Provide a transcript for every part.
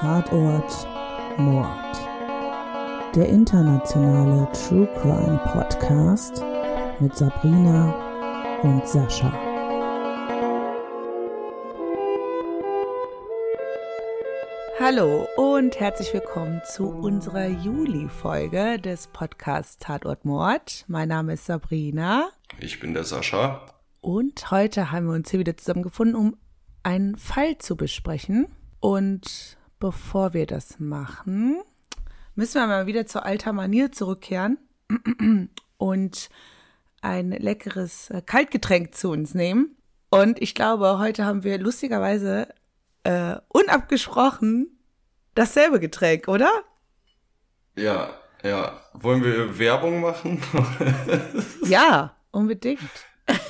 Tatort Mord. Der internationale True Crime Podcast mit Sabrina und Sascha. Hallo und herzlich willkommen zu unserer Juli-Folge des Podcasts Tatort Mord. Mein Name ist Sabrina. Ich bin der Sascha. Und heute haben wir uns hier wieder zusammengefunden, um einen Fall zu besprechen. Und bevor wir das machen, müssen wir mal wieder zur alter Manier zurückkehren und ein leckeres äh, Kaltgetränk zu uns nehmen. Und ich glaube, heute haben wir lustigerweise äh, unabgesprochen dasselbe Getränk, oder? Ja, ja. Wollen wir Werbung machen? ja, unbedingt.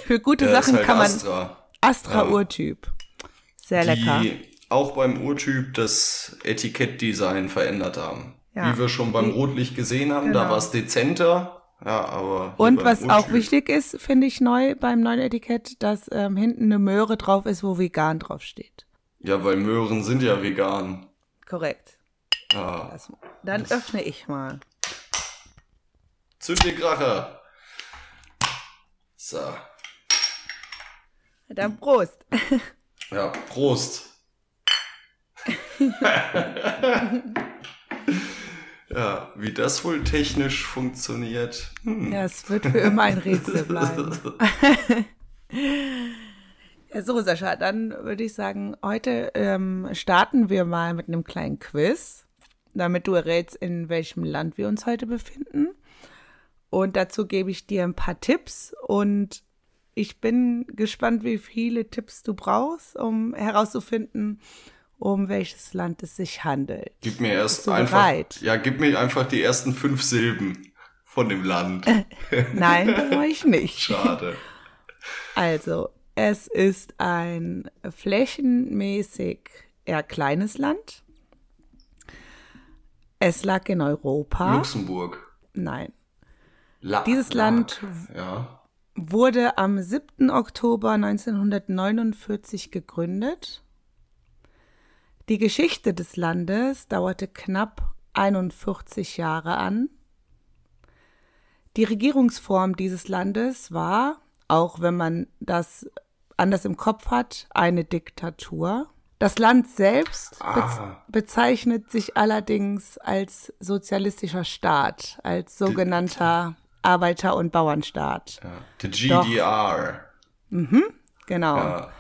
Für gute ja, Sachen halt kann man. Astra. Astra-Urtyp. Sehr die lecker. Auch beim Urtyp das Etikettdesign verändert haben. Ja. Wie wir schon beim Rotlicht gesehen haben, genau. da war es dezenter. Ja, aber. Und was Urtyp. auch wichtig ist, finde ich neu beim neuen Etikett, dass ähm, hinten eine Möhre drauf ist, wo vegan drauf steht. Ja, weil Möhren sind ja vegan. Korrekt. Ah, das, dann das öffne ich mal. Zünd den Kracher. So. Dann Prost. Ja, Prost. ja, wie das wohl technisch funktioniert. Hm. Ja, es wird für immer ein Rätsel bleiben. ja, so, Sascha, dann würde ich sagen, heute ähm, starten wir mal mit einem kleinen Quiz, damit du errätst, in welchem Land wir uns heute befinden. Und dazu gebe ich dir ein paar Tipps und ich bin gespannt, wie viele Tipps du brauchst, um herauszufinden, um welches Land es sich handelt. Gib mir erst einfach, bereit? ja, gib mir einfach die ersten fünf Silben von dem Land. Nein, das mache ich nicht. Schade. Also, es ist ein flächenmäßig eher kleines Land. Es lag in Europa. Luxemburg. Nein. La Dieses Land ja wurde am 7. Oktober 1949 gegründet. Die Geschichte des Landes dauerte knapp 41 Jahre an. Die Regierungsform dieses Landes war, auch wenn man das anders im Kopf hat, eine Diktatur. Das Land selbst ah. bezeichnet sich allerdings als sozialistischer Staat, als sogenannter Arbeiter- und Bauernstaat. Ja, the GDR. Doch, mhm, genau. Ja.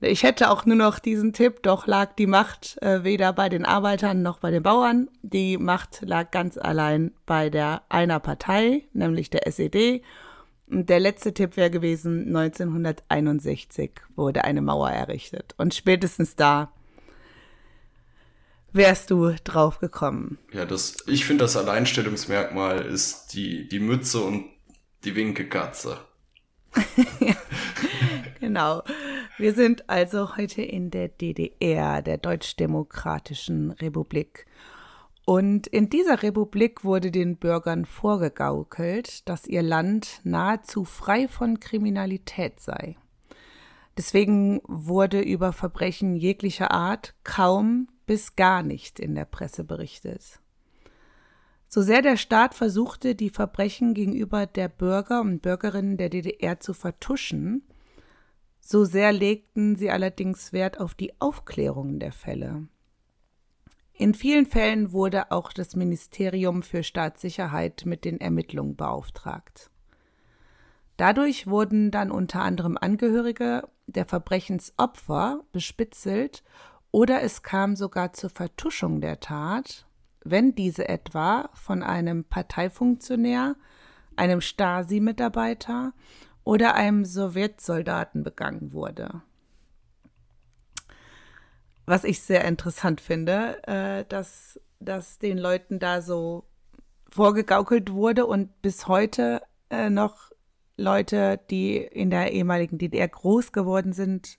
Ich hätte auch nur noch diesen Tipp, doch lag die Macht äh, weder bei den Arbeitern noch bei den Bauern. Die Macht lag ganz allein bei der einer Partei, nämlich der SED. Und der letzte Tipp wäre gewesen, 1961 wurde eine Mauer errichtet. Und spätestens da wärst du drauf gekommen. Ja, das, ich finde, das Alleinstellungsmerkmal ist die, die Mütze und die Winkekatze. ja, genau. Wir sind also heute in der DDR, der Deutschdemokratischen Republik. Und in dieser Republik wurde den Bürgern vorgegaukelt, dass ihr Land nahezu frei von Kriminalität sei. Deswegen wurde über Verbrechen jeglicher Art kaum bis gar nicht in der Presse berichtet. So sehr der Staat versuchte, die Verbrechen gegenüber der Bürger und Bürgerinnen der DDR zu vertuschen, so sehr legten sie allerdings Wert auf die Aufklärung der Fälle. In vielen Fällen wurde auch das Ministerium für Staatssicherheit mit den Ermittlungen beauftragt. Dadurch wurden dann unter anderem Angehörige der Verbrechensopfer bespitzelt oder es kam sogar zur Vertuschung der Tat, wenn diese etwa von einem Parteifunktionär, einem Stasi-Mitarbeiter oder einem Sowjetsoldaten begangen wurde. Was ich sehr interessant finde, äh, dass, dass den Leuten da so vorgegaukelt wurde und bis heute äh, noch Leute, die in der ehemaligen DDR groß geworden sind,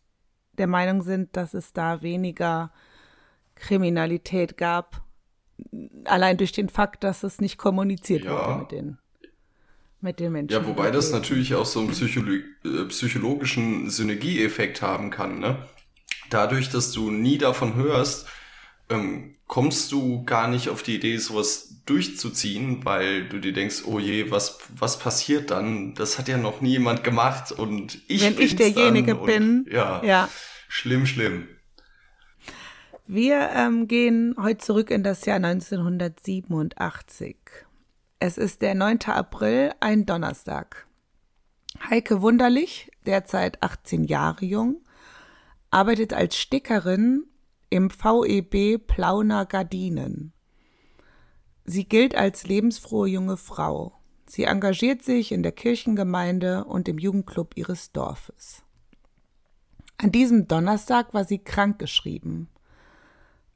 der Meinung sind, dass es da weniger Kriminalität gab, allein durch den Fakt, dass es nicht kommuniziert ja. wurde mit den, mit den Menschen. Ja, wobei das natürlich auch so einen Psycholo äh, psychologischen Synergieeffekt haben kann, ne? Dadurch, dass du nie davon hörst, ähm, kommst du gar nicht auf die Idee, sowas durchzuziehen, weil du dir denkst, oh je, was, was passiert dann? Das hat ja noch nie jemand gemacht und ich Wenn ich derjenige bin. Und, ja, ja. Schlimm, schlimm. Wir ähm, gehen heute zurück in das Jahr 1987. Es ist der 9. April, ein Donnerstag. Heike Wunderlich, derzeit 18 Jahre jung, arbeitet als Stickerin im VEB Plauner Gardinen. Sie gilt als lebensfrohe junge Frau. Sie engagiert sich in der Kirchengemeinde und im Jugendclub ihres Dorfes. An diesem Donnerstag war sie krankgeschrieben.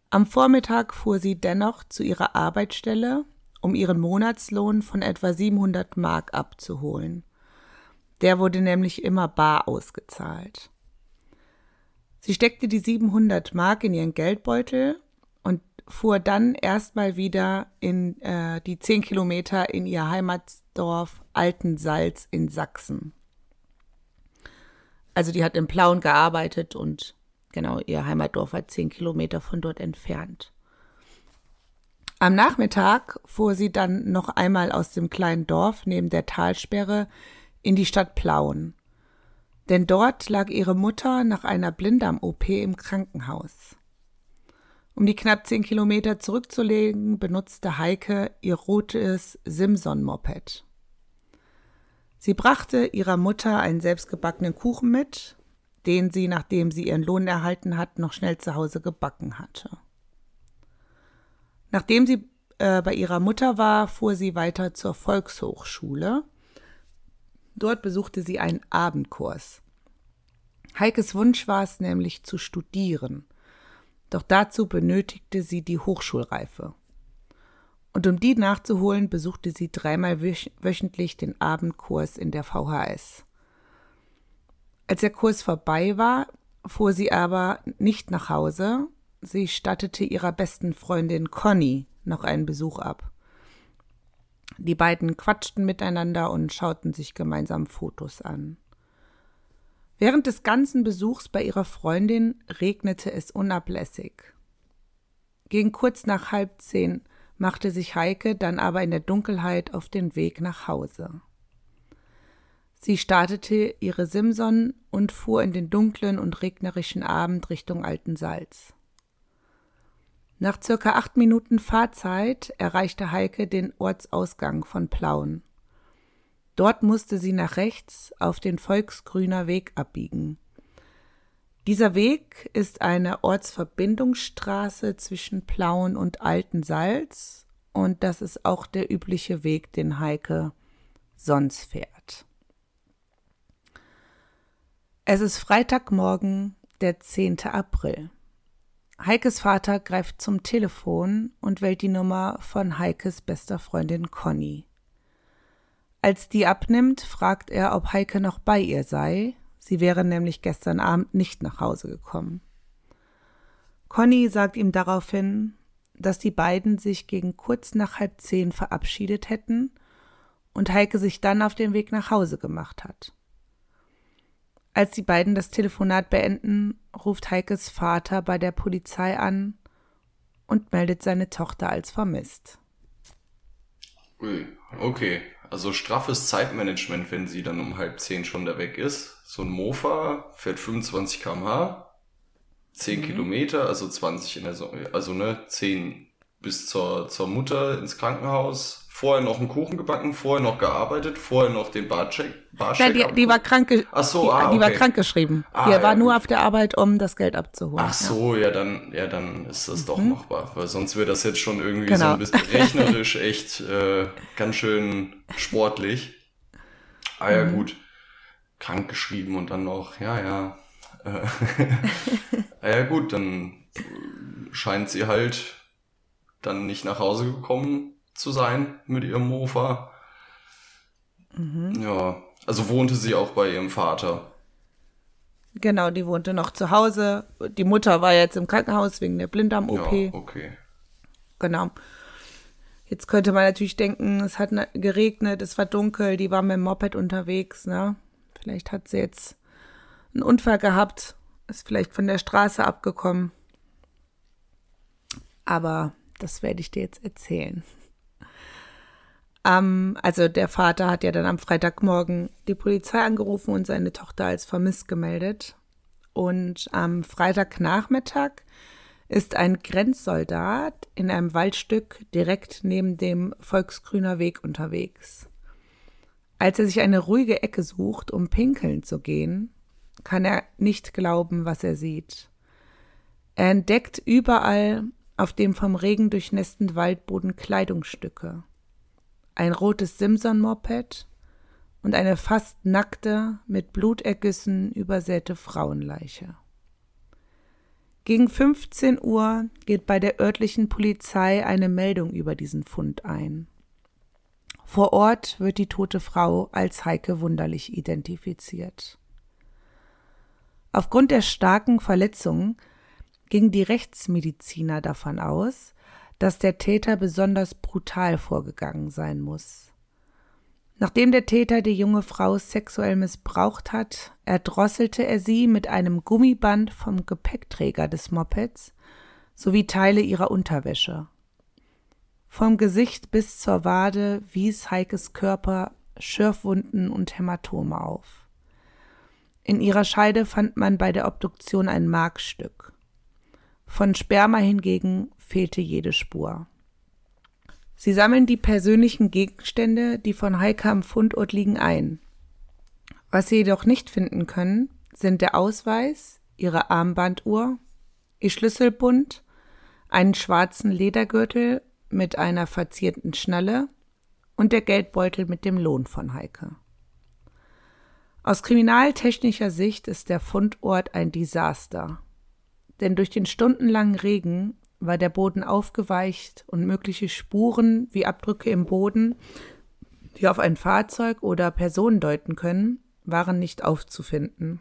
Am Vormittag fuhr sie dennoch zu ihrer Arbeitsstelle, um ihren Monatslohn von etwa 700 Mark abzuholen. Der wurde nämlich immer bar ausgezahlt. Sie steckte die 700 Mark in ihren Geldbeutel und fuhr dann erstmal wieder in äh, die 10 Kilometer in ihr Heimatdorf Altensalz in Sachsen. Also die hat in Plauen gearbeitet und genau, ihr Heimatdorf war 10 Kilometer von dort entfernt. Am Nachmittag fuhr sie dann noch einmal aus dem kleinen Dorf neben der Talsperre in die Stadt Plauen denn dort lag ihre Mutter nach einer Blinddarm-OP im Krankenhaus. Um die knapp zehn Kilometer zurückzulegen, benutzte Heike ihr rotes Simson-Moped. Sie brachte ihrer Mutter einen selbstgebackenen Kuchen mit, den sie, nachdem sie ihren Lohn erhalten hat, noch schnell zu Hause gebacken hatte. Nachdem sie äh, bei ihrer Mutter war, fuhr sie weiter zur Volkshochschule, Dort besuchte sie einen Abendkurs. Heikes Wunsch war es nämlich zu studieren. Doch dazu benötigte sie die Hochschulreife. Und um die nachzuholen, besuchte sie dreimal wöchentlich den Abendkurs in der VHS. Als der Kurs vorbei war, fuhr sie aber nicht nach Hause. Sie stattete ihrer besten Freundin Conny noch einen Besuch ab. Die beiden quatschten miteinander und schauten sich gemeinsam Fotos an. Während des ganzen Besuchs bei ihrer Freundin regnete es unablässig. Gegen kurz nach halb zehn machte sich Heike dann aber in der Dunkelheit auf den Weg nach Hause. Sie startete ihre Simson und fuhr in den dunklen und regnerischen Abend Richtung Alten Salz. Nach circa acht Minuten Fahrzeit erreichte Heike den Ortsausgang von Plauen. Dort musste sie nach rechts auf den Volksgrüner Weg abbiegen. Dieser Weg ist eine Ortsverbindungsstraße zwischen Plauen und Altensalz und das ist auch der übliche Weg, den Heike sonst fährt. Es ist Freitagmorgen, der 10. April. Heikes Vater greift zum Telefon und wählt die Nummer von Heikes bester Freundin Conny. Als die abnimmt, fragt er, ob Heike noch bei ihr sei. Sie wäre nämlich gestern Abend nicht nach Hause gekommen. Conny sagt ihm daraufhin, dass die beiden sich gegen kurz nach halb zehn verabschiedet hätten und Heike sich dann auf den Weg nach Hause gemacht hat. Als die beiden das Telefonat beenden, ruft Heikes Vater bei der Polizei an und meldet seine Tochter als vermisst. Ui, okay. Also straffes Zeitmanagement, wenn sie dann um halb zehn schon da weg ist. So ein Mofa fährt 25 km/h, 10 mhm. Kilometer, also 20 in der Sonne, also ne, 10 bis zur, zur Mutter ins Krankenhaus, vorher noch einen Kuchen gebacken, vorher noch gearbeitet, vorher noch den Barcheck. Barcheck ja, die, die war krank. Ach so, die, ah, okay. die war krankgeschrieben. Ah, die ja, war gut. nur auf der Arbeit, um das Geld abzuholen. Ach so, ja, ja dann, ja, dann ist das mhm. doch machbar, weil sonst wäre das jetzt schon irgendwie genau. so ein bisschen rechnerisch echt äh, ganz schön sportlich. Ah ja, mhm. gut. Krank geschrieben und dann noch, ja, ja. ah, ja, gut, dann scheint sie halt dann nicht nach Hause gekommen zu sein mit ihrem Mofa. Mhm. Ja, also wohnte sie auch bei ihrem Vater. Genau, die wohnte noch zu Hause. Die Mutter war jetzt im Krankenhaus wegen der Blinddarm-OP. Ja, okay. Genau. Jetzt könnte man natürlich denken, es hat geregnet, es war dunkel, die war mit dem Moped unterwegs, ne? Vielleicht hat sie jetzt einen Unfall gehabt, ist vielleicht von der Straße abgekommen. aber das werde ich dir jetzt erzählen. Um, also der Vater hat ja dann am Freitagmorgen die Polizei angerufen und seine Tochter als vermisst gemeldet. Und am Freitagnachmittag ist ein Grenzsoldat in einem Waldstück direkt neben dem Volksgrüner Weg unterwegs. Als er sich eine ruhige Ecke sucht, um pinkeln zu gehen, kann er nicht glauben, was er sieht. Er entdeckt überall auf dem vom Regen durchnässten Waldboden Kleidungsstücke. Ein rotes Simson-Moped und eine fast nackte, mit Blutergüssen übersäte Frauenleiche. Gegen 15 Uhr geht bei der örtlichen Polizei eine Meldung über diesen Fund ein. Vor Ort wird die tote Frau als Heike Wunderlich identifiziert. Aufgrund der starken Verletzungen gingen die Rechtsmediziner davon aus, dass der Täter besonders brutal vorgegangen sein muss. Nachdem der Täter die junge Frau sexuell missbraucht hat, erdrosselte er sie mit einem Gummiband vom Gepäckträger des Mopeds sowie Teile ihrer Unterwäsche. Vom Gesicht bis zur Wade wies Heikes Körper Schürfwunden und Hämatome auf. In ihrer Scheide fand man bei der Obduktion ein Markstück. Von Sperma hingegen fehlte jede Spur. Sie sammeln die persönlichen Gegenstände, die von Heike am Fundort liegen, ein. Was sie jedoch nicht finden können, sind der Ausweis, ihre Armbanduhr, ihr Schlüsselbund, einen schwarzen Ledergürtel mit einer verzierten Schnalle und der Geldbeutel mit dem Lohn von Heike. Aus kriminaltechnischer Sicht ist der Fundort ein Desaster, denn durch den stundenlangen Regen war der Boden aufgeweicht und mögliche Spuren wie Abdrücke im Boden, die auf ein Fahrzeug oder Person deuten können, waren nicht aufzufinden.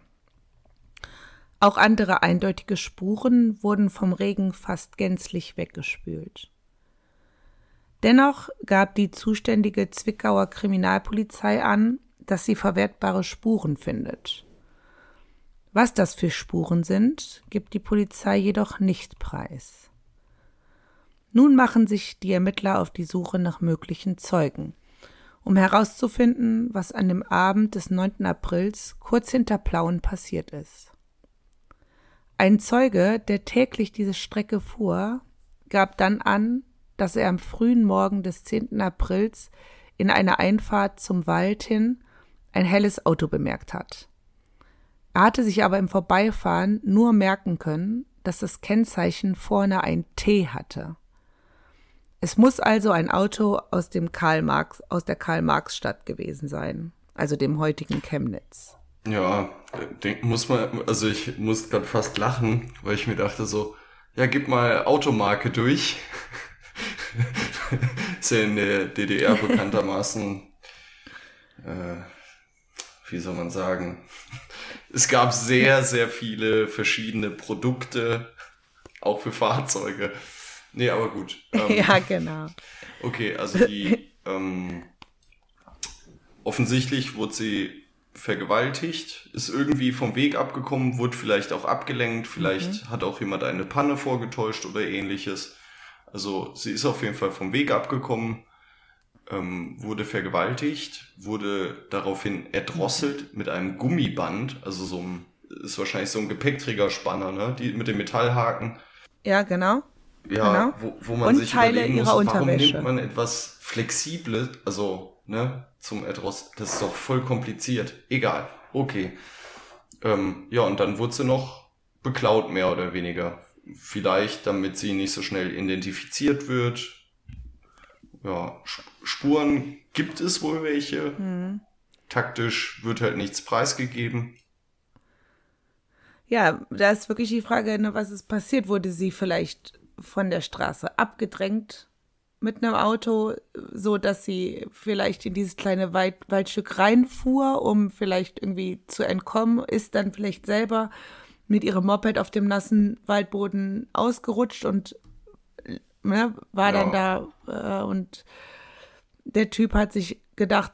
Auch andere eindeutige Spuren wurden vom Regen fast gänzlich weggespült. Dennoch gab die zuständige Zwickauer Kriminalpolizei an, dass sie verwertbare Spuren findet. Was das für Spuren sind, gibt die Polizei jedoch nicht preis. Nun machen sich die Ermittler auf die Suche nach möglichen Zeugen, um herauszufinden, was an dem Abend des 9. Aprils kurz hinter Plauen passiert ist. Ein Zeuge, der täglich diese Strecke fuhr, gab dann an, dass er am frühen Morgen des 10. Aprils in einer Einfahrt zum Wald hin ein helles Auto bemerkt hat. Er hatte sich aber im Vorbeifahren nur merken können, dass das Kennzeichen vorne ein T hatte. Es muss also ein Auto aus dem Karl Marx, aus der Karl-Marx-Stadt gewesen sein, also dem heutigen Chemnitz. Ja, denk, muss man, also ich muss gerade fast lachen, weil ich mir dachte so, ja, gib mal Automarke durch. ist ja in der DDR bekanntermaßen, äh, wie soll man sagen, es gab sehr, sehr viele verschiedene Produkte, auch für Fahrzeuge. Nee, aber gut. Ähm, ja, genau. Okay, also die ähm, offensichtlich wurde sie vergewaltigt, ist irgendwie vom Weg abgekommen, wurde vielleicht auch abgelenkt, vielleicht mhm. hat auch jemand eine Panne vorgetäuscht oder ähnliches. Also sie ist auf jeden Fall vom Weg abgekommen, ähm, wurde vergewaltigt, wurde daraufhin erdrosselt mit einem Gummiband, also so ein, ist wahrscheinlich so ein Gepäckträgerspanner, ne? Die mit dem Metallhaken. Ja, genau ja, genau. wo, wo man und sich Teile überlegen muss, warum nimmt man etwas Flexibles, also ne, zum etwas, das ist doch voll kompliziert. Egal, okay. Ähm, ja, und dann wurde sie noch beklaut, mehr oder weniger. Vielleicht, damit sie nicht so schnell identifiziert wird. Ja, Spuren gibt es wohl welche. Hm. Taktisch wird halt nichts preisgegeben. Ja, da ist wirklich die Frage, ne, was ist passiert? Wurde sie vielleicht von der Straße abgedrängt mit einem Auto, so dass sie vielleicht in dieses kleine Wald, Waldstück reinfuhr, um vielleicht irgendwie zu entkommen, ist dann vielleicht selber mit ihrem Moped auf dem nassen Waldboden ausgerutscht und ne, war ja. dann da äh, und der Typ hat sich gedacht,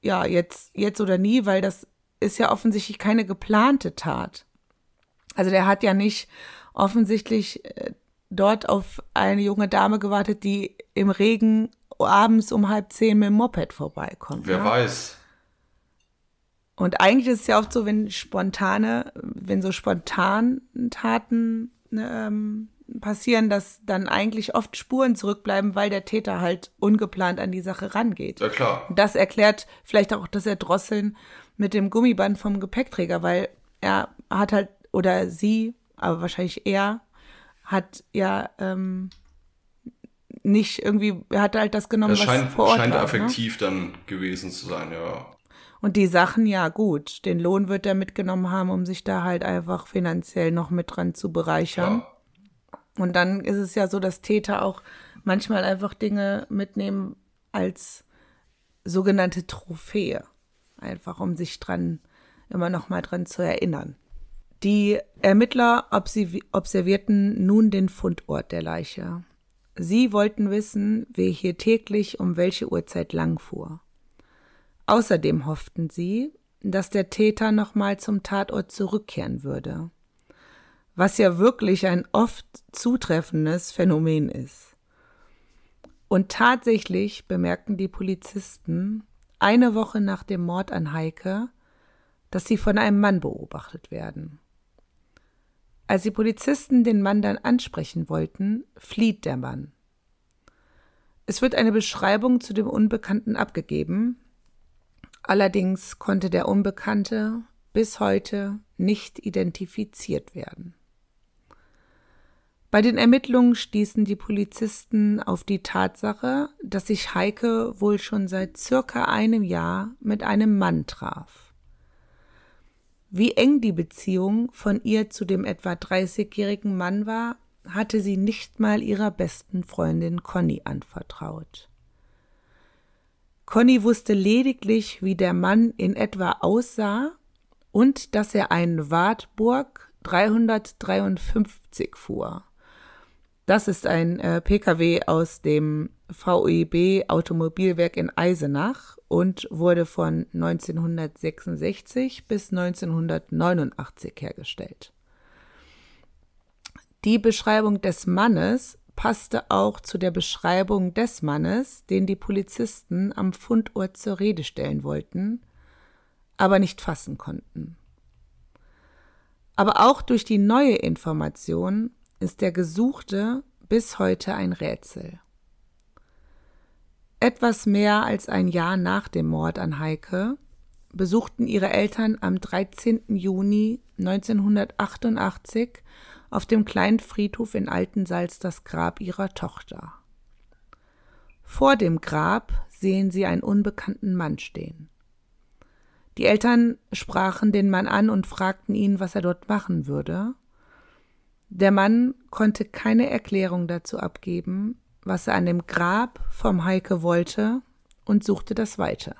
ja, jetzt, jetzt oder nie, weil das ist ja offensichtlich keine geplante Tat. Also der hat ja nicht offensichtlich äh, dort auf eine junge Dame gewartet, die im Regen abends um halb zehn mit dem Moped vorbeikommt. Wer ne? weiß. Und eigentlich ist es ja oft so, wenn spontane, wenn so spontan Taten ne, ähm, passieren, dass dann eigentlich oft Spuren zurückbleiben, weil der Täter halt ungeplant an die Sache rangeht. Ja klar. Das erklärt vielleicht auch das Erdrosseln mit dem Gummiband vom Gepäckträger, weil er hat halt, oder sie, aber wahrscheinlich er, hat ja ähm, nicht irgendwie, er hat halt das genommen, Das was scheint, vor Ort scheint war, Ne? effektiv dann gewesen zu sein, ja. Und die Sachen, ja gut, den Lohn wird er mitgenommen haben, um sich da halt einfach finanziell noch mit dran zu bereichern. Klar. Und dann ist es ja so, dass Täter auch manchmal einfach Dinge mitnehmen als sogenannte Trophäe. Einfach um sich dran, immer noch mal dran zu erinnern. Die Ermittler observierten nun den Fundort der Leiche. Sie wollten wissen, wer hier täglich um welche Uhrzeit langfuhr. Außerdem hofften sie, dass der Täter nochmal zum Tatort zurückkehren würde was ja wirklich ein oft zutreffendes Phänomen ist. Und tatsächlich bemerkten die Polizisten eine Woche nach dem Mord an Heike, dass sie von einem Mann beobachtet werden. Als die Polizisten den Mann dann ansprechen wollten, flieht der Mann. Es wird eine Beschreibung zu dem Unbekannten abgegeben, allerdings konnte der Unbekannte bis heute nicht identifiziert werden. Bei den Ermittlungen stießen die Polizisten auf die Tatsache, dass sich Heike wohl schon seit circa einem Jahr mit einem Mann traf. Wie eng die Beziehung von ihr zu dem etwa 30-jährigen Mann war, hatte sie nicht mal ihrer besten Freundin Conny anvertraut. Conny wusste lediglich, wie der Mann in etwa aussah und dass er einen Wartburg 353 fuhr. Das ist ein äh, Pkw aus dem VEB Automobilwerk in Eisenach und wurde von 1966 bis 1989 hergestellt. Die Beschreibung des Mannes passte auch zu der Beschreibung des Mannes, den die Polizisten am Fundort zur Rede stellen wollten, aber nicht fassen konnten. Aber auch durch die neue Information ist der Gesuchte bis heute ein Rätsel. Etwas mehr als ein Jahr nach dem Mord an Heike besuchten ihre Eltern am 13. Juni 1988 auf dem kleinen Friedhof in Altensalz das Grab ihrer Tochter. Vor dem Grab sehen sie einen unbekannten Mann stehen. Die Eltern sprachen den Mann an und fragten ihn, was er dort machen würde. Der Mann konnte keine Erklärung dazu abgeben, was er an dem Grab vom Heike wollte und suchte das Weite.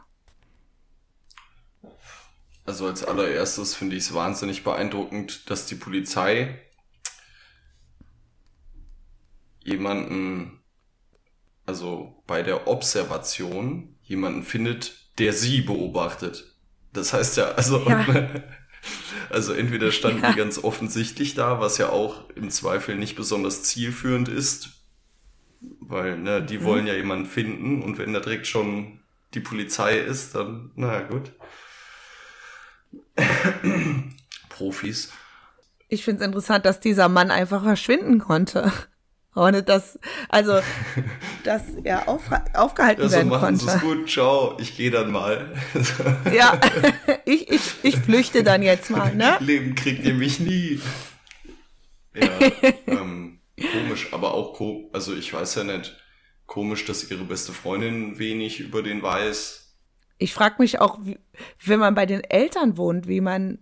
Also als allererstes finde ich es wahnsinnig beeindruckend, dass die Polizei jemanden, also bei der Observation, jemanden findet, der sie beobachtet. Das heißt ja, also, Ja. also entweder standen Ja. die ganz offensichtlich da, was ja auch im Zweifel nicht besonders zielführend ist, weil ne, die wollen ja jemanden finden und wenn da direkt schon die Polizei ist, dann, naja, gut. Profis. Ich finde es interessant, dass dieser Mann einfach verschwinden konnte. Ohne dass, also, dass er auf, aufgehalten Ja, so werden machen sie es konnte. gut, ciao, ich gehe dann mal. Ja, ich, ich, ich flüchte dann jetzt mal, ne? Leben kriegt ihr mich nie. Ja, ähm, komisch, aber auch ko also ich weiß ja nicht, komisch, dass ihre beste Freundin wenig über den weiß. Ich frage mich auch, wie, wenn man bei den Eltern wohnt, wie man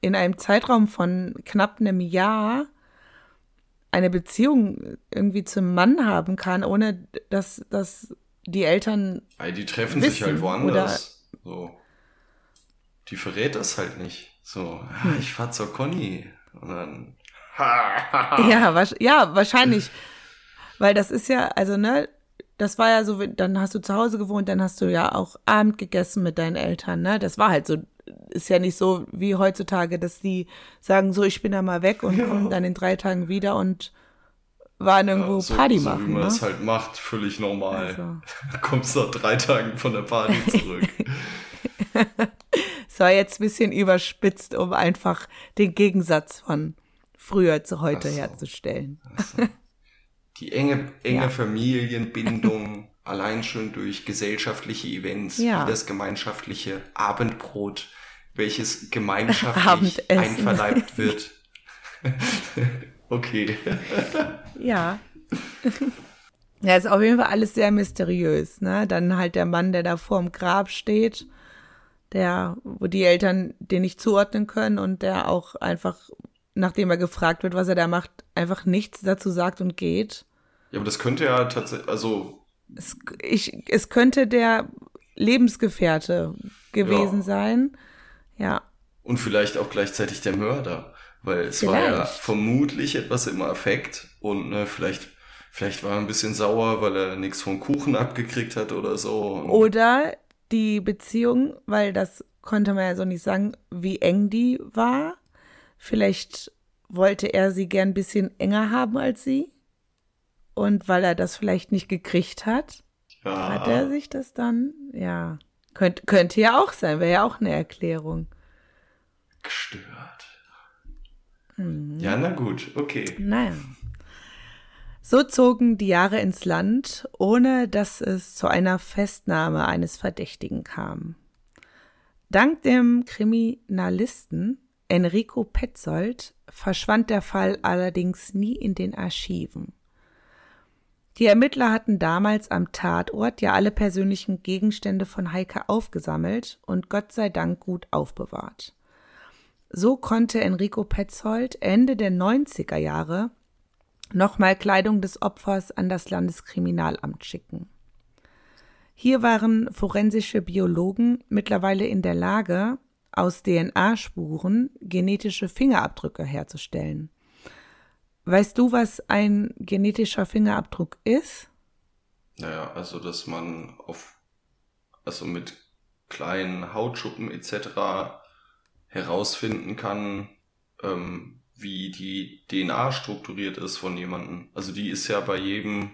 in einem Zeitraum von knapp einem Jahr eine Beziehung irgendwie zum Mann haben kann, ohne dass, dass die Eltern Ey, die treffen sich Wissen halt woanders. So. Die verrät das halt nicht. So, ah, Hm. ich fahr zur Conny. Und dann. Ja, wasch- ja, wahrscheinlich. Weil das ist ja, also, ne, das war ja so, dann hast du zu Hause gewohnt, dann hast du ja auch Abend gegessen mit deinen Eltern, ne? Das war halt so, ist ja nicht so wie heutzutage, dass die sagen, so, ich bin da mal weg und komme dann in drei Tagen wieder und waren irgendwo Ja, so, Party so machen. wie man ne? das halt macht, völlig normal. Also. Kommst nach drei Tagen von der Party zurück. Es war jetzt ein bisschen überspitzt, um einfach den Gegensatz von früher zu heute so. herzustellen. Die enge, enge Ja. Familienbindung, allein schon durch gesellschaftliche Events, Ja. wie das gemeinschaftliche Abendbrot, welches gemeinschaftlich einverleibt wird. okay. Ja. Ja, ist auf jeden Fall alles sehr mysteriös, ne? Dann halt der Mann, der da vorm Grab steht, der, wo die Eltern den nicht zuordnen können und der auch einfach, nachdem er gefragt wird, was er da macht, einfach nichts dazu sagt und geht. Ja, aber das könnte ja tatsächlich, also, Es, ich, es könnte der Lebensgefährte gewesen Ja. sein. Ja. und vielleicht auch gleichzeitig der Mörder, weil es war ja Vielleicht. vermutlich etwas im Affekt und ne, vielleicht, vielleicht war er ein bisschen sauer, weil er nichts vom Kuchen abgekriegt hat oder so. Oder die Beziehung, weil das konnte man ja so nicht sagen, wie eng die war. Vielleicht wollte er sie gern ein bisschen enger haben als sie. Und weil er das vielleicht nicht gekriegt hat, ja, hat er sich das dann, ja, könnte, könnte ja auch sein, wäre ja auch eine Erklärung. gestört. Mhm. Ja, na gut, okay. Naja. So zogen die Jahre ins Land, ohne dass es zu einer Festnahme eines Verdächtigen kam. Dank dem Kriminalisten Enrico Petzold verschwand der Fall allerdings nie in den Archiven. Die Ermittler hatten damals am Tatort ja alle persönlichen Gegenstände von Heike aufgesammelt und Gott sei Dank gut aufbewahrt. So konnte Enrico Petzold Ende der 90er Jahre nochmal Kleidung des Opfers an das Landeskriminalamt schicken. Hier waren forensische Biologen mittlerweile in der Lage, aus DNA-Spuren genetische Fingerabdrücke herzustellen. Weißt du, was ein genetischer Fingerabdruck ist? Naja, also dass man auf, also mit kleinen Hautschuppen etc. herausfinden kann, ähm, wie die DNA strukturiert ist von jemandem. Also die ist ja bei jedem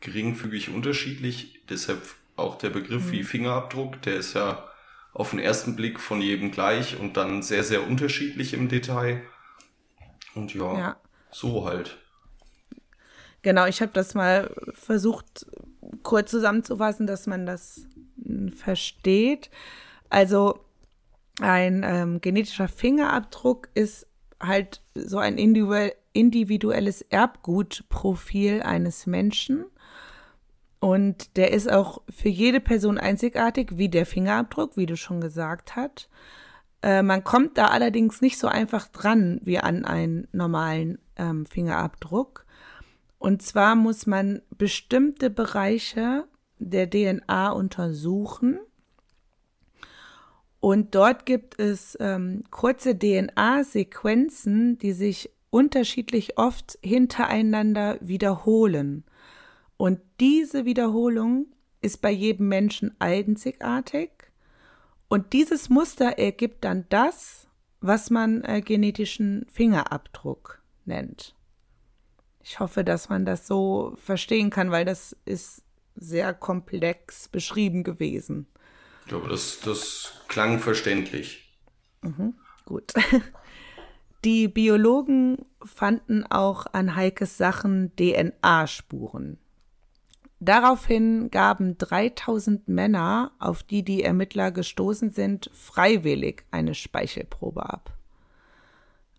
geringfügig unterschiedlich, deshalb auch der Begriff wie Fingerabdruck, der ist ja auf den ersten Blick von jedem gleich und dann sehr, sehr unterschiedlich im Detail. Und ja, Ja. So halt. Genau, ich habe das mal versucht, kurz zusammenzufassen, dass man das mm, versteht. Also ein ähm, genetischer Fingerabdruck ist halt so ein individuell, individuelles Erbgutprofil eines Menschen. Und der ist auch für jede Person einzigartig, wie der Fingerabdruck, wie du schon gesagt hast. Äh, man kommt da allerdings nicht so einfach dran wie an einen normalen ähm, Fingerabdruck. Und zwar muss man bestimmte Bereiche der DNA untersuchen. Und dort gibt es ähm, kurze DNA-Sequenzen, die sich unterschiedlich oft hintereinander wiederholen. Und diese Wiederholung ist bei jedem Menschen einzigartig. Und dieses Muster ergibt dann das, was man äh, genetischen Fingerabdruck nennt. Ich hoffe, dass man das so verstehen kann, weil das ist sehr komplex beschrieben gewesen. Ich glaube, das, das klang verständlich. Gut. Die Biologen fanden auch an Heikes Sachen DNA-Spuren. Daraufhin gaben 3000 Männer, auf die die Ermittler gestoßen sind, freiwillig eine Speichelprobe ab.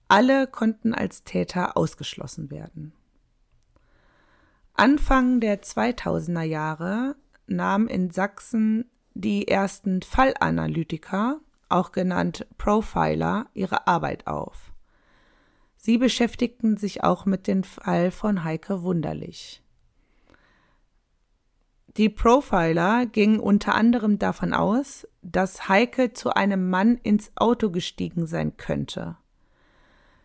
Alle konnten als Täter ausgeschlossen werden. Anfang der 2000er Jahre nahmen in Sachsen die ersten Fallanalytiker, auch genannt Profiler, ihre Arbeit auf. Sie beschäftigten sich auch mit dem Fall von Heike Wunderlich. Die Profiler gingen unter anderem davon aus, dass Heike zu einem Mann ins Auto gestiegen sein könnte.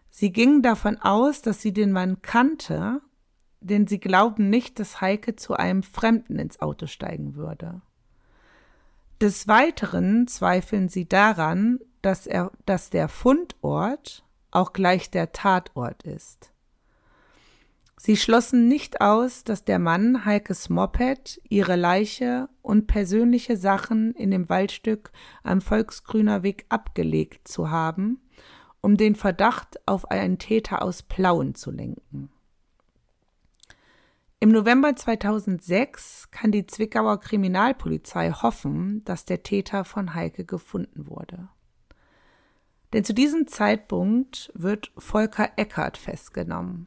Sie gingen davon aus, dass sie den Mann kannte, denn sie glauben nicht, dass Heike zu einem Fremden ins Auto steigen würde. Des Weiteren zweifeln sie daran, dass, er, dass der Fundort auch gleich der Tatort ist. Sie schlossen nicht aus, dass der Mann Heikes Moped, ihre Leiche und persönliche Sachen in dem Waldstück am Volksgrüner Weg abgelegt zu haben, um den Verdacht auf einen Täter aus Plauen zu lenken. Im November 2006 kann die Zwickauer Kriminalpolizei hoffen, dass der Täter von Heike gefunden wurde. Denn zu diesem Zeitpunkt wird Volker Eckert festgenommen.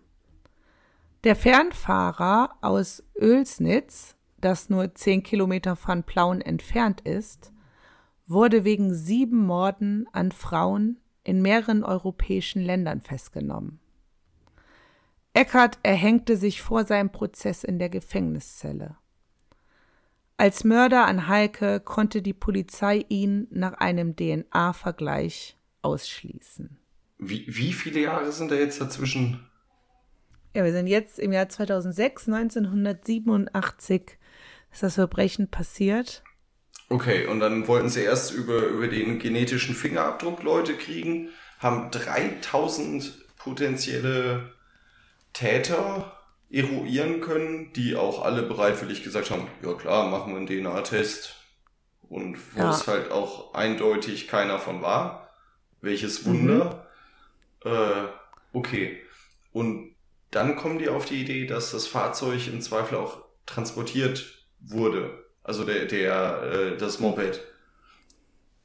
Der Fernfahrer aus Oelsnitz, das nur zehn Kilometer von Plauen entfernt ist, wurde wegen sieben Morden an Frauen in mehreren europäischen Ländern festgenommen. Eckert erhängte sich vor seinem Prozess in der Gefängniszelle. Als Mörder an Heike konnte die Polizei ihn nach einem DNA-Vergleich ausschließen. Wie, wie viele Jahre sind da jetzt dazwischen? Ja, wir sind jetzt im Jahr 2006, 1987 ist das Verbrechen passiert. Okay, und dann wollten sie erst über, über den genetischen Fingerabdruck Leute kriegen, haben 3000 potenzielle Täter eruieren können, die auch alle bereitwillig gesagt haben, ja klar, machen wir einen DNA-Test. Und wo ja. es halt auch eindeutig keiner von war. Welches Wunder. Mhm. Äh, okay. Und dann kommen die auf die Idee, dass das Fahrzeug im Zweifel auch transportiert wurde. Also der, der, äh, das Moped.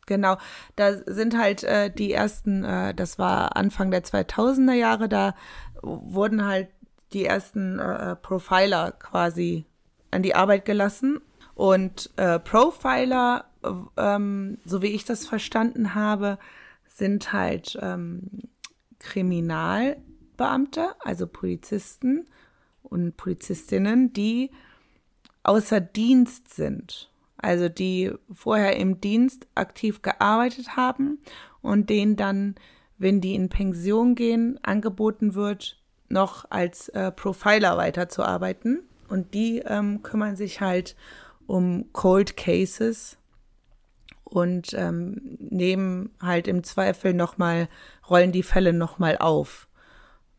Genau, da sind halt äh, die ersten, äh, das war Anfang der 2000er Jahre, da wurden halt die ersten äh, Profiler quasi an die Arbeit gelassen. Und äh, Profiler, ähm, so wie ich das verstanden habe, sind halt ähm, Kriminalbeamte, also Polizisten und Polizistinnen, die außer Dienst sind. Also die vorher im Dienst aktiv gearbeitet haben und denen dann wenn die in Pension gehen, angeboten wird, noch als äh, Profiler weiterzuarbeiten. Und die ähm, kümmern sich halt um Cold Cases und ähm, nehmen halt im Zweifel nochmal, rollen die Fälle nochmal auf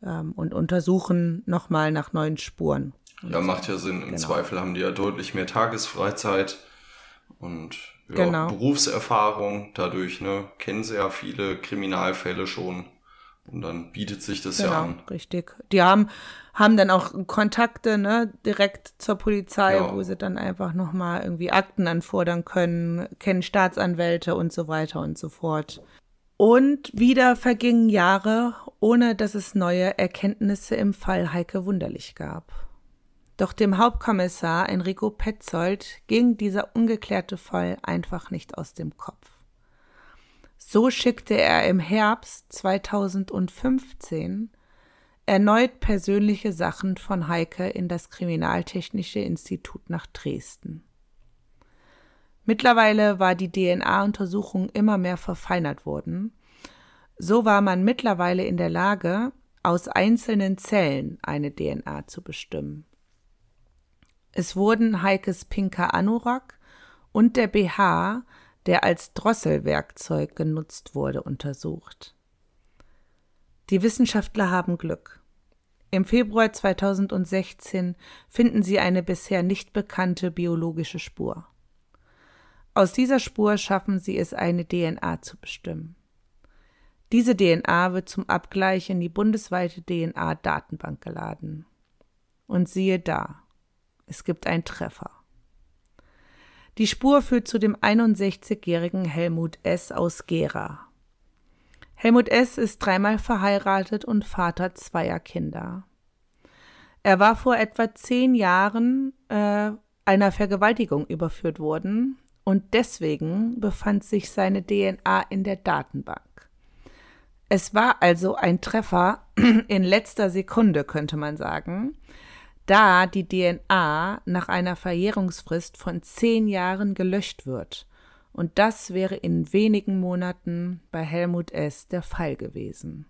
ähm, und untersuchen nochmal nach neuen Spuren. Ja, macht ja Sinn. Im genau. Zweifel haben die ja deutlich mehr Tagesfreizeit und ja, genau. Berufserfahrung. Dadurch ne, kennen sie ja viele Kriminalfälle schon. Und dann bietet sich das genau, ja an. Richtig. Die haben, haben dann auch Kontakte ne, direkt zur Polizei, ja. wo sie dann einfach nochmal irgendwie Akten anfordern können, kennen Staatsanwälte und so weiter und so fort. Und wieder vergingen Jahre, ohne dass es neue Erkenntnisse im Fall Heike Wunderlich gab. Doch dem Hauptkommissar Enrico Petzold ging dieser ungeklärte Fall einfach nicht aus dem Kopf. So schickte er im Herbst 2015 erneut persönliche Sachen von Heike in das Kriminaltechnische Institut nach Dresden. Mittlerweile war die DNA-Untersuchung immer mehr verfeinert worden. So war man mittlerweile in der Lage, aus einzelnen Zellen eine DNA zu bestimmen. Es wurden Heikes pinker Anorak und der BH, der als Drosselwerkzeug genutzt wurde, untersucht. Die Wissenschaftler haben Glück. Im Februar 2016 finden sie eine bisher nicht bekannte biologische Spur. Aus dieser Spur schaffen sie es, eine DNA zu bestimmen. Diese DNA wird zum Abgleich in die bundesweite DNA-Datenbank geladen. Und siehe da, es gibt einen Treffer. Die Spur führt zu dem 61-jährigen Helmut S. aus Gera. Helmut S. ist dreimal verheiratet und Vater zweier Kinder. Er war vor etwa zehn Jahren äh, einer Vergewaltigung überführt worden und deswegen befand sich seine DNA in der Datenbank. Es war also ein Treffer in letzter Sekunde, könnte man sagen, da die DNA nach einer Verjährungsfrist von zehn Jahren gelöscht wird. Und das wäre in wenigen Monaten bei Helmut S. der Fall gewesen.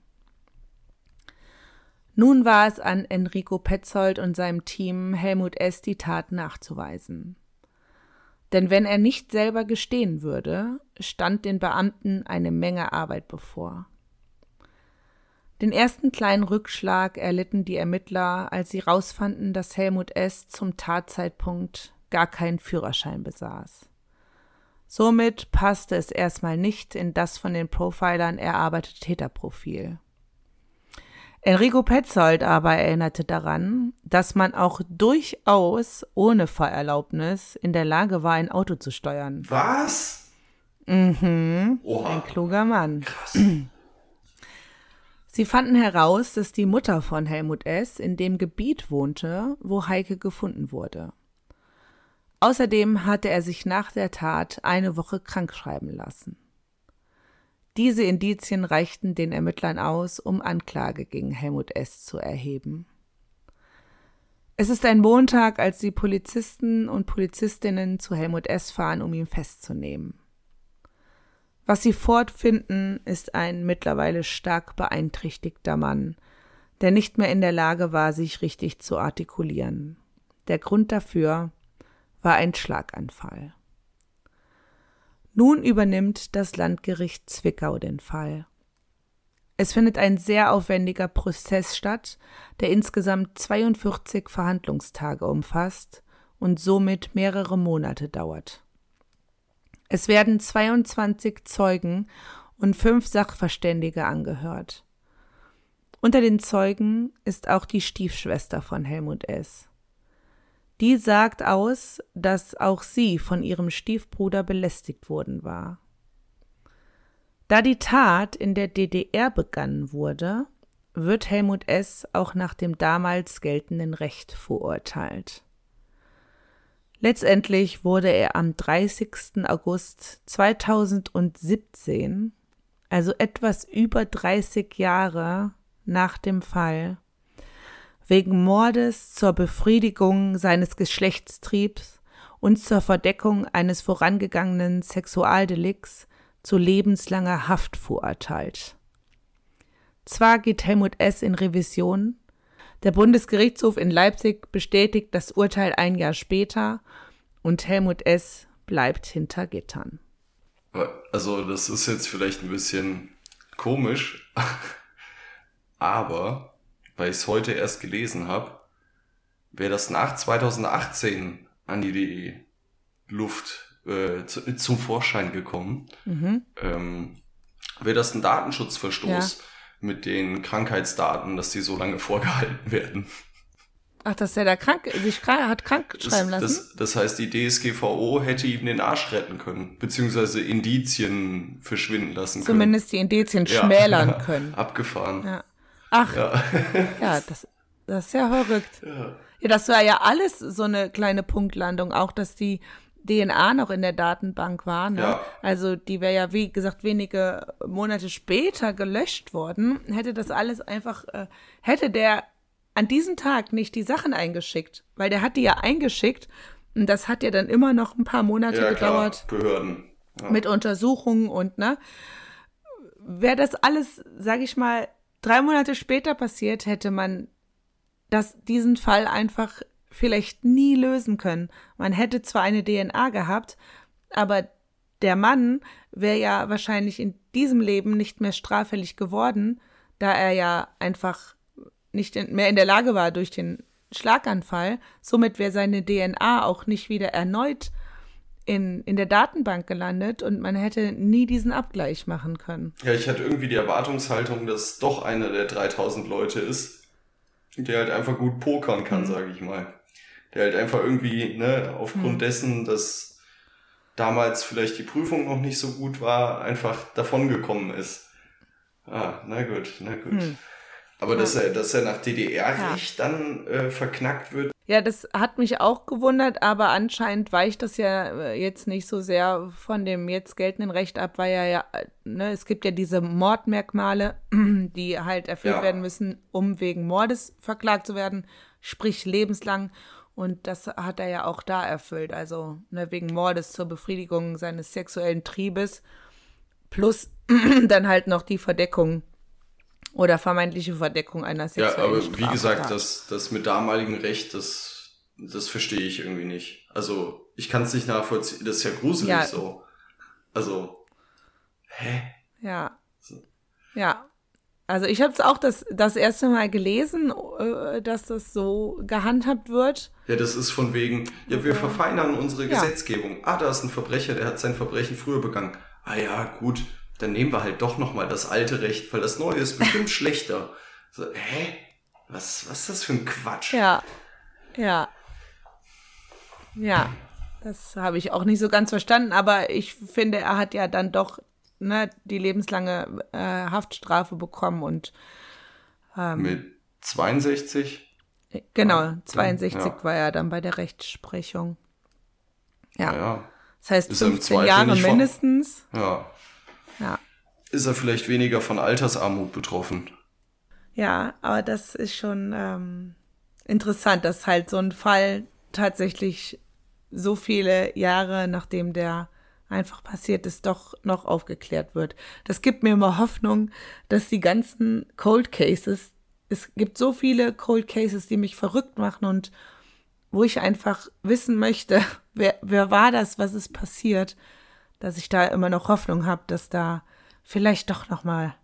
Nun war es an Enrico Petzold und seinem Team, Helmut S. die Tat nachzuweisen. Denn wenn er nicht selber gestehen würde, stand den Beamten eine Menge Arbeit bevor. Den ersten kleinen Rückschlag erlitten die Ermittler, als sie rausfanden, dass Helmut S. zum Tatzeitpunkt gar keinen Führerschein besaß. Somit passte es erstmal nicht in das von den Profilern erarbeitete Täterprofil. Enrico Petzold aber erinnerte daran, dass man auch durchaus ohne Fahrerlaubnis in der Lage war, ein Auto zu steuern. Was? Mhm. Oha. Ein kluger Mann. Krass. Sie fanden heraus, dass die Mutter von Helmut S. in dem Gebiet wohnte, wo Heike gefunden wurde. Außerdem hatte er sich nach der Tat eine Woche krankschreiben lassen. Diese Indizien reichten den Ermittlern aus, um Anklage gegen Helmut S. zu erheben. Es ist ein Montag, als die Polizisten und Polizistinnen zu Helmut S. fahren, um ihn festzunehmen. Was sie fortfinden, ist ein mittlerweile stark beeinträchtigter Mann, der nicht mehr in der Lage war, sich richtig zu artikulieren. Der Grund dafür war ein Schlaganfall. Nun übernimmt das Landgericht Zwickau den Fall. Es findet ein sehr aufwendiger Prozess statt, der insgesamt 42 Verhandlungstage umfasst und somit mehrere Monate dauert. Es werden 22 Zeugen und fünf Sachverständige angehört. Unter den Zeugen ist auch die Stiefschwester von Helmut S. Die sagt aus, dass auch sie von ihrem Stiefbruder belästigt worden war. Da die Tat in der DDR begangen wurde, wird Helmut S. auch nach dem damals geltenden Recht verurteilt. Letztendlich wurde er am 30. August 2017, also etwas über 30 Jahre nach dem Fall, wegen Mordes zur Befriedigung seines Geschlechtstriebs und zur Verdeckung eines vorangegangenen Sexualdelikts zu lebenslanger Haft verurteilt. Zwar geht Helmut S. in Revision, der Bundesgerichtshof in Leipzig bestätigt das Urteil ein Jahr später und Helmut S. bleibt hinter Gittern. Also, das ist jetzt vielleicht ein bisschen komisch, aber weil ich es heute erst gelesen habe, wäre das nach 2018 an die Luft äh, zu, zum Vorschein gekommen, mhm. ähm, wäre das ein Datenschutzverstoß. Ja mit den Krankheitsdaten, dass die so lange vorgehalten werden. Ach, dass er da krank, sich hat krank schreiben lassen? Das, das, heißt, die DSGVO hätte ihm den Arsch retten können, beziehungsweise Indizien verschwinden lassen können. Zumindest die Indizien ja. schmälern können. Abgefahren. Ja. Ach, ja, ja das, das ist ja verrückt. Ja. ja, das war ja alles so eine kleine Punktlandung, auch dass die DNA noch in der Datenbank war. Ne? Ja. Also die wäre ja, wie gesagt, wenige Monate später gelöscht worden. Hätte das alles einfach, äh, hätte der an diesem Tag nicht die Sachen eingeschickt, weil der hat die ja eingeschickt und das hat ja dann immer noch ein paar Monate ja, gedauert. Klar. Behörden. Ja. Mit Untersuchungen und, ne? Wäre das alles, sag ich mal, drei Monate später passiert, hätte man das, diesen Fall einfach vielleicht nie lösen können. Man hätte zwar eine DNA gehabt, aber der Mann wäre ja wahrscheinlich in diesem Leben nicht mehr straffällig geworden, da er ja einfach nicht mehr in der Lage war durch den Schlaganfall. Somit wäre seine DNA auch nicht wieder erneut in, in der Datenbank gelandet und man hätte nie diesen Abgleich machen können. Ja, ich hatte irgendwie die Erwartungshaltung, dass doch einer der 3000 Leute ist, der halt einfach gut pokern kann, mhm. sage ich mal der halt einfach irgendwie, ne, aufgrund hm. dessen, dass damals vielleicht die Prüfung noch nicht so gut war, einfach davongekommen ist. Ah, na gut, na gut. Hm. Aber dass er, dass er nach DDR-Recht ja. dann äh, verknackt wird. Ja, das hat mich auch gewundert, aber anscheinend weicht das ja äh, jetzt nicht so sehr von dem jetzt geltenden Recht ab, weil ja, ja, ne, es gibt ja diese Mordmerkmale, die halt erfüllt ja. werden müssen, um wegen Mordes verklagt zu werden, sprich lebenslang. Und das hat er ja auch da erfüllt. Also ne, wegen Mordes zur Befriedigung seines sexuellen Triebes. Plus dann halt noch die Verdeckung oder vermeintliche Verdeckung einer sexuellen Ja, aber Straftat. wie gesagt, das, das mit damaligem Recht, das, das verstehe ich irgendwie nicht. Also ich kann es nicht nachvollziehen. Das ist ja gruselig ja. so. Also, hä? Ja. So. Ja. Also ich habe es auch das, das erste Mal gelesen, äh, dass das so gehandhabt wird. Ja, das ist von wegen, ja, wir verfeinern unsere ja. Gesetzgebung. Ah, da ist ein Verbrecher, der hat sein Verbrechen früher begangen. Ah ja, gut, dann nehmen wir halt doch nochmal das alte Recht, weil das neue ist bestimmt schlechter. So, hä? Was, was ist das für ein Quatsch? Ja, ja. Ja, das habe ich auch nicht so ganz verstanden, aber ich finde, er hat ja dann doch ne, die lebenslange äh, Haftstrafe bekommen und ähm, mit 62? Genau, 62 ja. war er dann bei der Rechtsprechung. Ja. ja. Das heißt ist 15 Jahre mindestens. Ja. Ja. Ist er vielleicht weniger von Altersarmut betroffen? Ja, aber das ist schon ähm, interessant, dass halt so ein Fall tatsächlich so viele Jahre nachdem der einfach passiert ist, doch noch aufgeklärt wird. Das gibt mir immer Hoffnung, dass die ganzen Cold Cases, es gibt so viele Cold Cases, die mich verrückt machen und wo ich einfach wissen möchte, wer, wer war das, was ist passiert, dass ich da immer noch Hoffnung habe, dass da vielleicht doch noch mal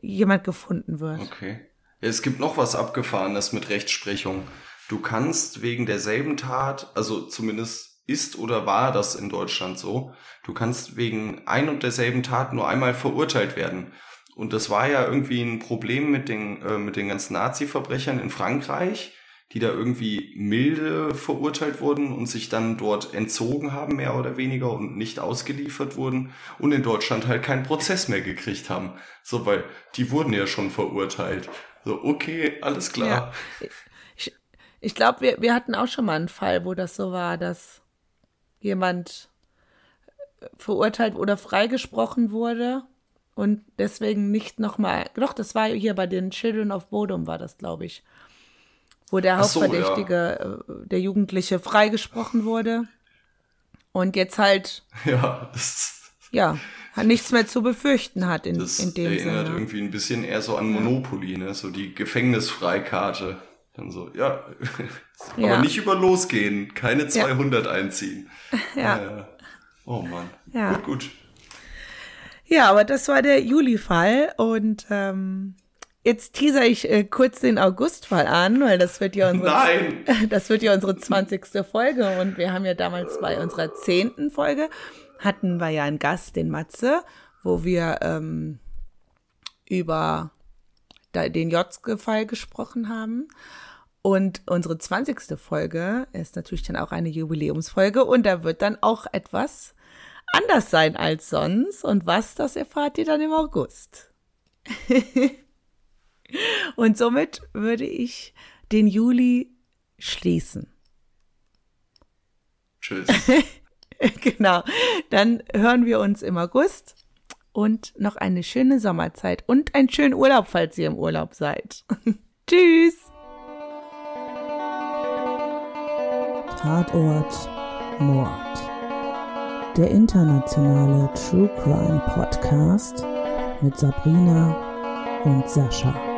jemand gefunden wird. Okay. Es gibt noch was Abgefahrenes mit Rechtsprechung. Du kannst wegen derselben Tat, also zumindest ist oder war das in Deutschland so. Du kannst wegen ein und derselben Tat nur einmal verurteilt werden. Und das war ja irgendwie ein Problem mit den, äh, mit den ganzen Nazi-Verbrechern in Frankreich, die da irgendwie milde verurteilt wurden und sich dann dort entzogen haben, mehr oder weniger, und nicht ausgeliefert wurden und in Deutschland halt keinen Prozess mehr gekriegt haben. So, weil die wurden ja schon verurteilt. So, okay, alles klar. Ja. Ich, ich glaube, wir, wir hatten auch schon mal einen Fall, wo das so war, dass jemand verurteilt oder freigesprochen wurde und deswegen nicht nochmal, doch, das war hier bei den Children of Bodom war das, glaube ich, wo der Hauptverdächtige, so, ja. Äh, der Jugendliche freigesprochen wurde und jetzt halt, ja, ja, nichts mehr zu befürchten hat in, das in dem erinnert Sinne. irgendwie ein bisschen eher so an Monopoly, ne, so die Gefängnisfreikarte. Dann so, ja, ja. aber nicht über losgehen, keine 200 ja. einziehen. Ja. Äh, oh Mann. Ja. Gut, gut. Ja, aber das war der Juli-Fall und ähm, jetzt teaser ich äh, kurz den August-Fall an, weil das wird ja unsere Nein. das wird ja unsere 20. Folge und wir haben ja damals bei unserer zehnten Folge hatten wir ja einen Gast, den Matze, wo wir ähm, über den Jotzke-Fall gesprochen haben. Und unsere 20. Folge ist natürlich dann auch eine Jubiläumsfolge und da wird dann auch etwas anders sein als sonst. Und was, das erfahrt ihr dann im August. und somit würde ich den Juli schließen. Tschüss. genau. Dann hören wir uns im August und noch eine schöne Sommerzeit und einen schönen Urlaub, falls ihr im Urlaub seid. Tschüss. Tatort Mord. Der internationale True Crime Podcast mit Sabrina und Sascha.